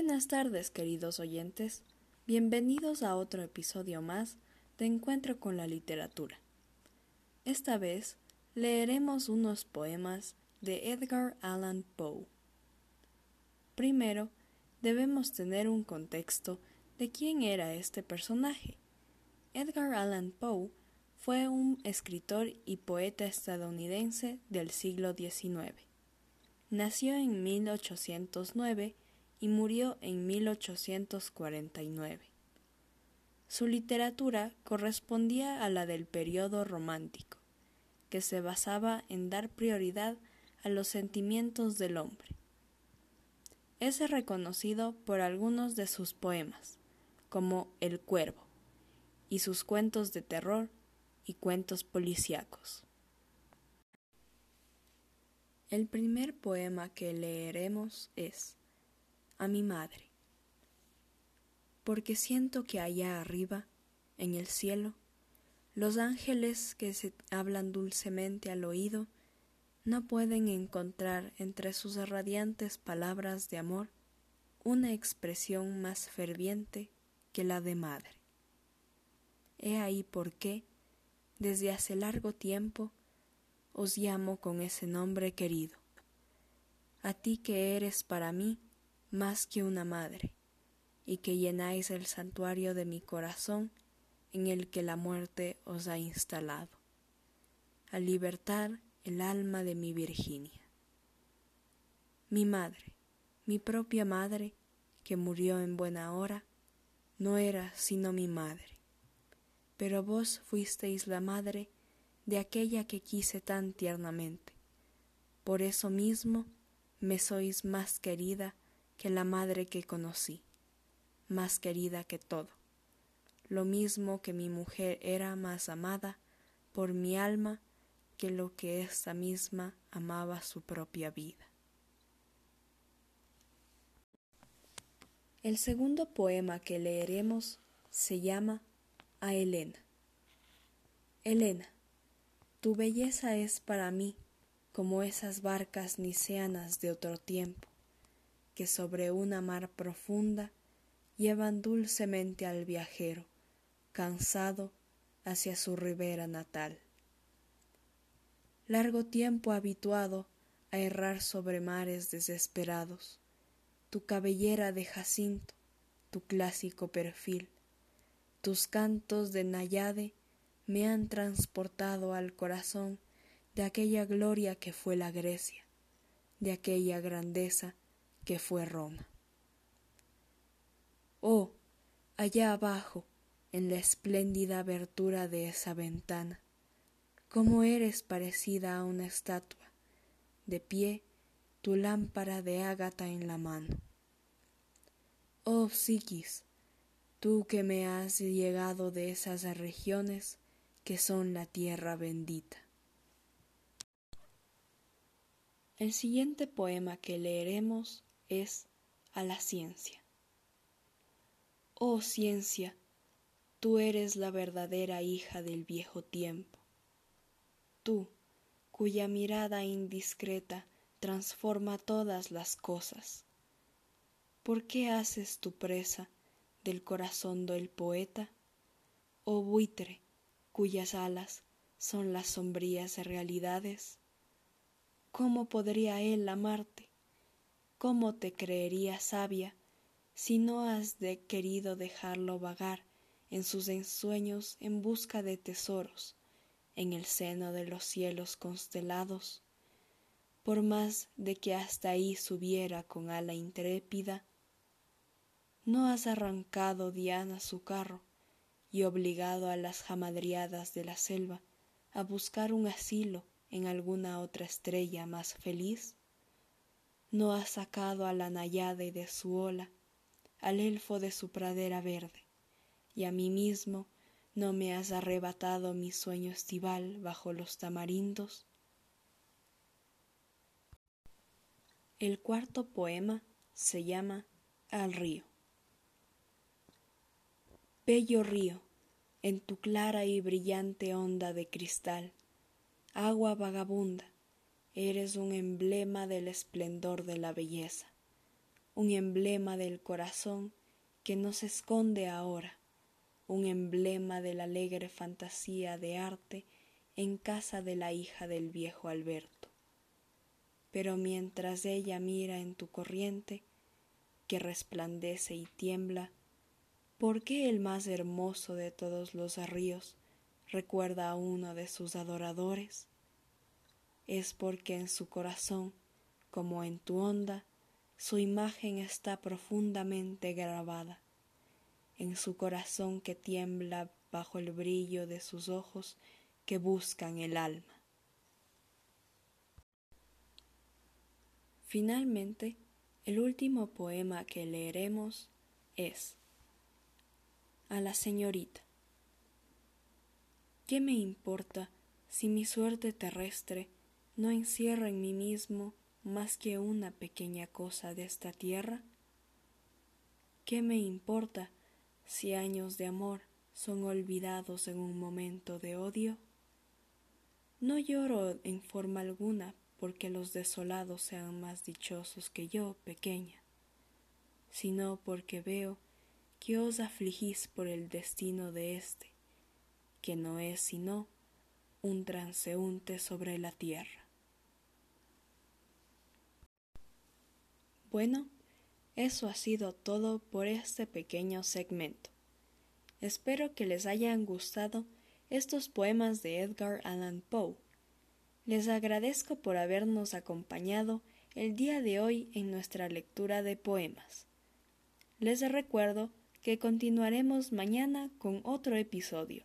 Buenas tardes, queridos oyentes. Bienvenidos a otro episodio más de Encuentro con la Literatura. Esta vez leeremos unos poemas de Edgar Allan Poe. Primero, debemos tener un contexto de quién era este personaje. Edgar Allan Poe fue un escritor y poeta estadounidense del siglo XIX. Nació en 1809 y murió en 1849. Su literatura correspondía a la del periodo romántico, que se basaba en dar prioridad a los sentimientos del hombre. Es reconocido por algunos de sus poemas, como El Cuervo, y sus cuentos de terror y cuentos policíacos. El primer poema que leeremos es a mi madre, porque siento que allá arriba, en el cielo, los ángeles que se hablan dulcemente al oído no pueden encontrar entre sus radiantes palabras de amor una expresión más ferviente que la de madre. He ahí por qué, desde hace largo tiempo, os llamo con ese nombre querido, a ti que eres para mí más que una madre, y que llenáis el santuario de mi corazón en el que la muerte os ha instalado, a libertar el alma de mi Virginia. Mi madre, mi propia madre, que murió en buena hora, no era sino mi madre, pero vos fuisteis la madre de aquella que quise tan tiernamente. Por eso mismo me sois más querida que la madre que conocí, más querida que todo, lo mismo que mi mujer era más amada por mi alma que lo que ésta misma amaba su propia vida. El segundo poema que leeremos se llama A Elena. Elena, tu belleza es para mí como esas barcas niceanas de otro tiempo, que sobre una mar profunda llevan dulcemente al viajero, cansado, hacia su ribera natal. Largo tiempo habituado a errar sobre mares desesperados, tu cabellera de jacinto, tu clásico perfil, tus cantos de Nayade me han transportado al corazón de aquella gloria que fue la Grecia, de aquella grandeza que fue Roma. Oh, allá abajo, en la espléndida abertura de esa ventana, cómo eres parecida a una estatua, de pie, tu lámpara de ágata en la mano. Oh Psiquis, tú que me has llegado de esas regiones que son la tierra bendita. El siguiente poema que leeremos es a la ciencia. Oh ciencia, tú eres la verdadera hija del viejo tiempo. Tú, cuya mirada indiscreta transforma todas las cosas. ¿Por qué haces tu presa del corazón del poeta? Oh buitre, cuyas alas son las sombrías realidades. ¿Cómo podría él amarte? ¿Cómo te creería sabia si no has de querido dejarlo vagar en sus ensueños en busca de tesoros en el seno de los cielos constelados? Por más de que hasta ahí subiera con ala intrépida, ¿no has arrancado Diana su carro y obligado a las jamadriadas de la selva a buscar un asilo en alguna otra estrella más feliz? No has sacado a la nayade de su ola, al elfo de su pradera verde, y a mí mismo no me has arrebatado mi sueño estival bajo los tamarindos. El cuarto poema se llama Al río. Bello río, en tu clara y brillante onda de cristal, agua vagabunda, eres un emblema del esplendor de la belleza, un emblema del corazón que nos esconde ahora, un emblema de la alegre fantasía de arte en casa de la hija del viejo Alberto. Pero mientras ella mira en tu corriente, que resplandece y tiembla, ¿por qué el más hermoso de todos los ríos recuerda a uno de sus adoradores? Es porque en su corazón, como en tu onda, su imagen está profundamente grabada. En su corazón que tiembla bajo el brillo de sus ojos que buscan el alma. Finalmente, el último poema que leeremos es A la señorita. ¿Qué me importa si mi suerte terrestre no encierra en mí mismo más que una pequeña cosa de esta tierra? ¿Qué me importa si años de amor son olvidados en un momento de odio? No lloro en forma alguna porque los desolados sean más dichosos que yo, pequeña, sino porque veo que os afligís por el destino de éste, que no es sino un transeúnte sobre la tierra. Bueno, eso ha sido todo por este pequeño segmento. Espero que les hayan gustado estos poemas de Edgar Allan Poe. Les agradezco por habernos acompañado el día de hoy en nuestra lectura de poemas. Les recuerdo que continuaremos mañana con otro episodio.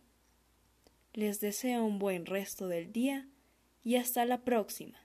Les deseo un buen resto del día y hasta la próxima.